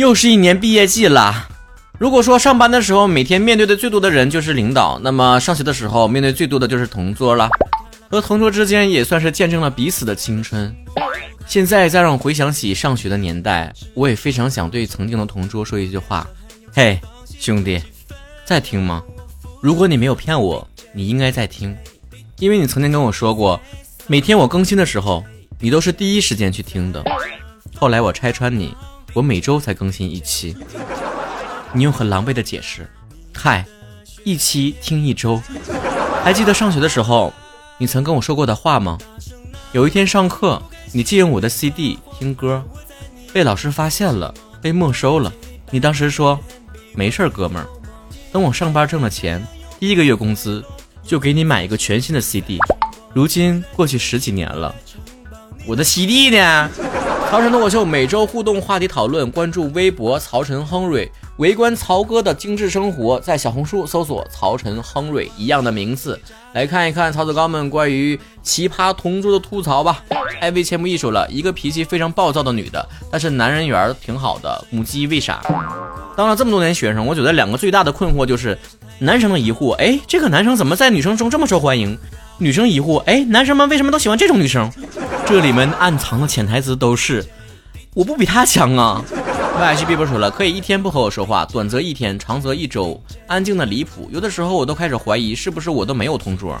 又是一年毕业季了。如果说上班的时候每天面对的最多的人就是领导，那么上学的时候面对最多的就是同桌了。和同桌之间也算是见证了彼此的青春。现在再让我回想起上学的年代，我也非常想对曾经的同桌说一句话：嘿，兄弟，在听吗？如果你没有骗我，你应该在听，因为你曾经跟我说过，每天我更新的时候，你都是第一时间去听的。后来我拆穿你，我每周才更新一期。你用很狼狈的解释：嗨，一期听一周。还记得上学的时候？你曾跟我说过的话吗？有一天上课，你借用我的 CD 听歌，被老师发现了，被没收了。你当时说：“没事，哥们儿，等我上班挣了钱，第一个月工资就给你买一个全新的 CD。”如今过去十几年了，我的 CD 呢？曹晨脱口秀每周互动话题讨论，关注微博曹晨亨瑞。围观曹哥的精致生活，在小红书搜索“曹晨亨瑞”一样的名字，来看一看曹子高们关于奇葩同桌的吐槽吧。艾薇切木艺术了一个脾气非常暴躁的女的，但是男人缘挺好的。母鸡为啥？当了这么多年学生，我觉得两个最大的困惑就是：男生的疑惑，哎，这个男生怎么在女生中这么受欢迎？女生疑惑，哎，男生们为什么都喜欢这种女生？这里面暗藏的潜台词都是：我不比他强啊。外系 B 说了，可以一天不和我说话，短则一天，长则一周，安静的离谱。有的时候我都开始怀疑，是不是我都没有同桌？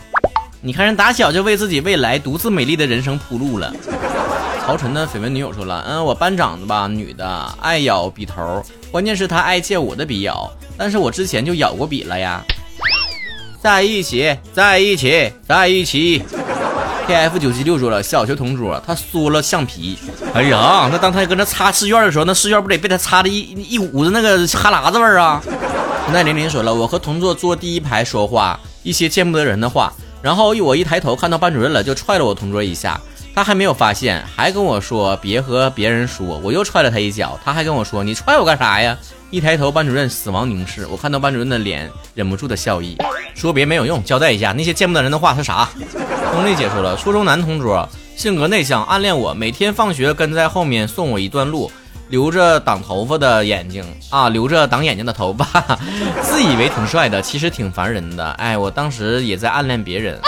你看人打小就为自己未来独自美丽的人生铺路了。曹晨的绯闻女友说了，嗯，我班长的吧，女的，爱咬笔头，关键是她爱借我的笔咬，但是我之前就咬过笔了呀。在一起，在一起，在一起。K F 九七六说了，小学同桌他缩了橡皮，哎呀，那当他搁那擦试卷的时候，那试卷不得被他擦的一一股子那个哈喇子味儿啊？那玲玲说了，我和同桌坐第一排说话，一些见不得人的话，然后我一抬头看到班主任了，就踹了我同桌一下，他还没有发现，还跟我说别和别人说，我又踹了他一脚，他还跟我说你踹我干啥呀？一抬头，班主任死亡凝视，我看到班主任的脸，忍不住的笑意。说别没有用，交代一下那些见不得人的话是啥？东丽姐说了，初中男同桌，性格内向，暗恋我，每天放学跟在后面送我一段路，留着挡头发的眼睛啊，留着挡眼睛的头发，自以为挺帅的，其实挺烦人的。哎，我当时也在暗恋别人，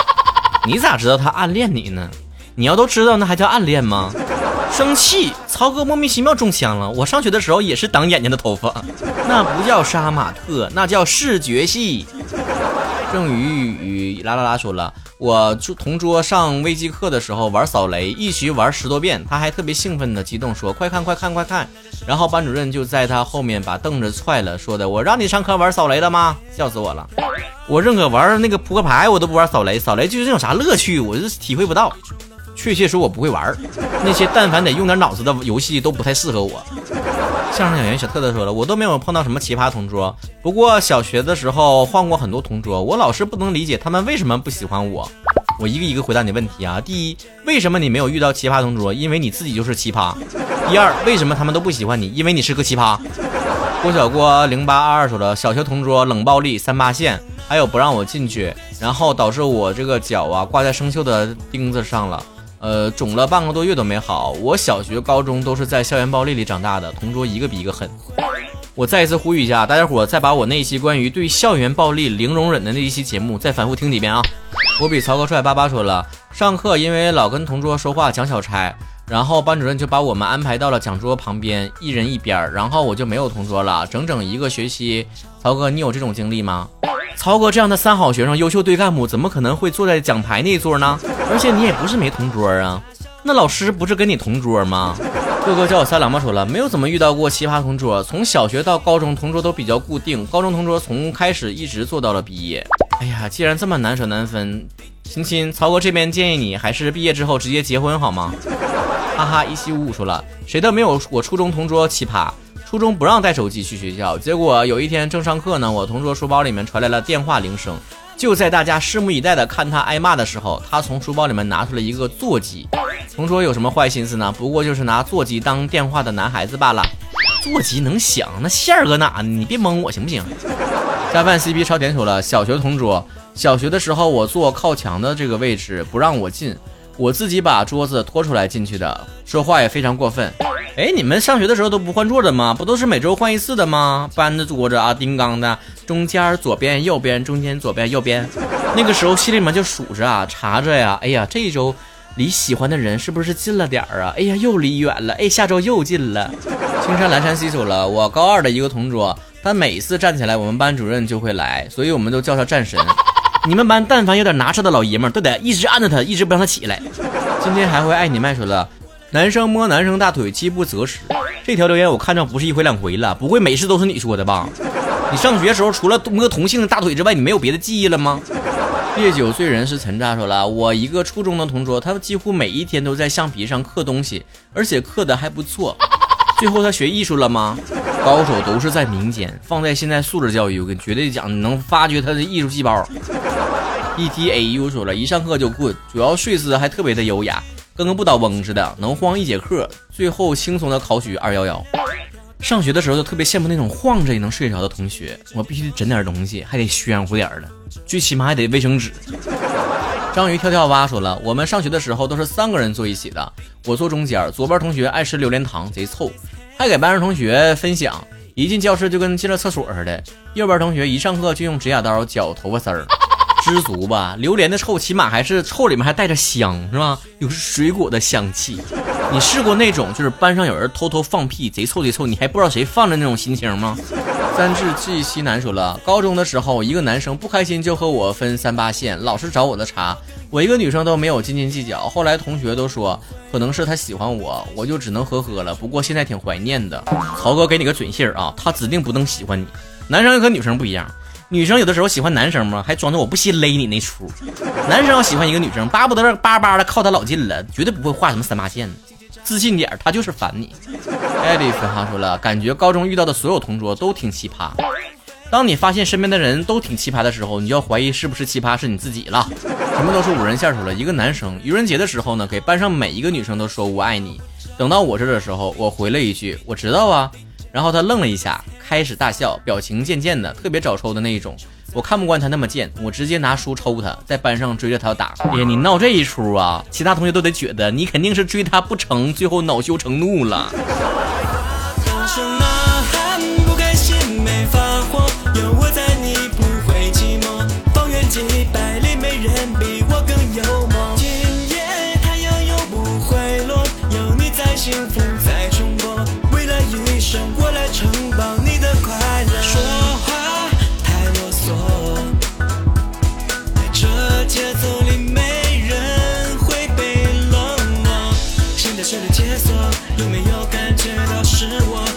你咋知道他暗恋你呢？你要都知道，那还叫暗恋吗？生气，曹哥莫名其妙中枪了。我上学的时候也是挡眼睛的头发，那不叫杀马特，那叫视觉系。郑宇与啦啦啦说了，我同桌上微机课的时候玩扫雷，一局玩十多遍，他还特别兴奋的激动说：“快看快看快看！”然后班主任就在他后面把凳子踹了，说的：“我让你上课玩扫雷的吗？笑死我了！我认可玩那个扑克牌，我都不玩扫雷，扫雷究竟有啥乐趣？我是体会不到。确切说，我不会玩那些但凡得用点脑子的游戏都不太适合我。”相声演员小特特说了，我都没有碰到什么奇葩同桌，不过小学的时候换过很多同桌，我老是不能理解他们为什么不喜欢我。我一个一个回答你问题啊。第一，为什么你没有遇到奇葩同桌？因为你自己就是奇葩。第二，为什么他们都不喜欢你？因为你是个奇葩。郭小郭零八二二说了，小学同桌冷暴力三八线，还有不让我进去，然后导致我这个脚啊挂在生锈的钉子上了。呃，肿了半个多月都没好。我小学、高中都是在校园暴力里长大的，同桌一个比一个狠。我再一次呼吁一下大家伙，再把我那一期关于对校园暴力零容忍的那一期节目再反复听几遍啊！我比曹哥帅，巴巴说了，上课因为老跟同桌说话讲小差，然后班主任就把我们安排到了讲桌旁边，一人一边儿，然后我就没有同桌了，整整一个学期。曹哥，你有这种经历吗？曹哥这样的三好学生、优秀队干部，怎么可能会坐在讲台那一座呢？而且你也不是没同桌啊，那老师不是跟你同桌吗？哥哥叫我三郎吧，说了没有怎么遇到过奇葩同桌，从小学到高中同桌都比较固定，高中同桌从开始一直做到了毕业。哎呀，既然这么难舍难分，亲亲，曹哥这边建议你还是毕业之后直接结婚好吗？哈哈，一七五五说了，谁都没有我初中同桌奇葩。初中不让带手机去学校，结果有一天正上课呢，我同桌书包里面传来了电话铃声。就在大家拭目以待的看他挨骂的时候，他从书包里面拿出了一个座机。同桌有什么坏心思呢？不过就是拿座机当电话的男孩子罢了。座机能响，那线儿搁哪呢？你别蒙我行不行？下饭 CP 超点手了。小学同桌，小学的时候我坐靠墙的这个位置不让我进。我自己把桌子拖出来进去的，说话也非常过分。哎，你们上学的时候都不换桌子吗？不都是每周换一次的吗？搬的桌子啊，叮当的，中间、左边、右边，中间、左边、右边。那个时候心里面就数着啊，查着呀。哎呀，这一周离喜欢的人是不是近了点儿啊？哎呀，又离远了。哎，下周又近了。青山蓝山西走了。我高二的一个同桌，他每次站起来，我们班主任就会来，所以我们都叫他战神。你们班但凡有点拿车的老爷们儿，都得一直按着他，一直不让他起来。今天还会爱你麦说了，男生摸男生大腿饥不择食。这条留言我看着不是一回两回了，不会每次都是你说的吧？你上学时候除了摸同性的大腿之外，你没有别的记忆了吗？烈酒醉人是陈渣说了，我一个初中的同桌，他几乎每一天都在橡皮上刻东西，而且刻的还不错。最后他学艺术了吗？高手都是在民间，放在现在素质教育，我跟绝对讲能发掘他的艺术细胞。E T A U 说了一上课就困，主要睡姿还特别的优雅，跟个不倒翁似的，能晃一节课，最后轻松的考取二幺幺。上学的时候就特别羡慕那种晃着也能睡着的同学，我必须得整点东西，还得炫乎点的，最起码还得卫生纸。章鱼跳跳蛙说了，我们上学的时候都是三个人坐一起的，我坐中间，左边同学爱吃榴莲糖，贼臭，还给班上同学分享，一进教室就跟进了厕所似的。右边同学一上课就用指甲刀绞头发丝儿。知足吧，榴莲的臭起码还是臭，里面还带着香，是吧？有水果的香气。你试过那种就是班上有人偷偷放屁，贼臭贼臭，你还不知道谁放的那种心情吗？三智记西南说了，高中的时候，一个男生不开心就和我分三八线，老是找我的茬，我一个女生都没有斤斤计较。后来同学都说可能是他喜欢我，我就只能呵呵了。不过现在挺怀念的。曹哥给你个准信儿啊，他指定不能喜欢你。男生和女生不一样。女生有的时候喜欢男生嘛？还装着我不信勒你那出。男生要喜欢一个女生，巴不得巴巴的靠她老近了，绝对不会画什么三八线。自信点，他就是烦你。艾丽芬哈说了，感觉高中遇到的所有同桌都挺奇葩。当你发现身边的人都挺奇葩的时候，你就要怀疑是不是奇葩是你自己了。什么都是五人线说了，一个男生愚人节的时候呢，给班上每一个女生都说我爱你。等到我这的时候，我回了一句我知道啊。然后他愣了一下，开始大笑，表情渐渐的特别找抽的那一种。我看不惯他那么贱，我直接拿书抽他，在班上追着他打。哎呀，你闹这一出啊，其他同学都得觉得你肯定是追他不成，最后恼羞成怒了。是了解锁，有没有感觉到是我？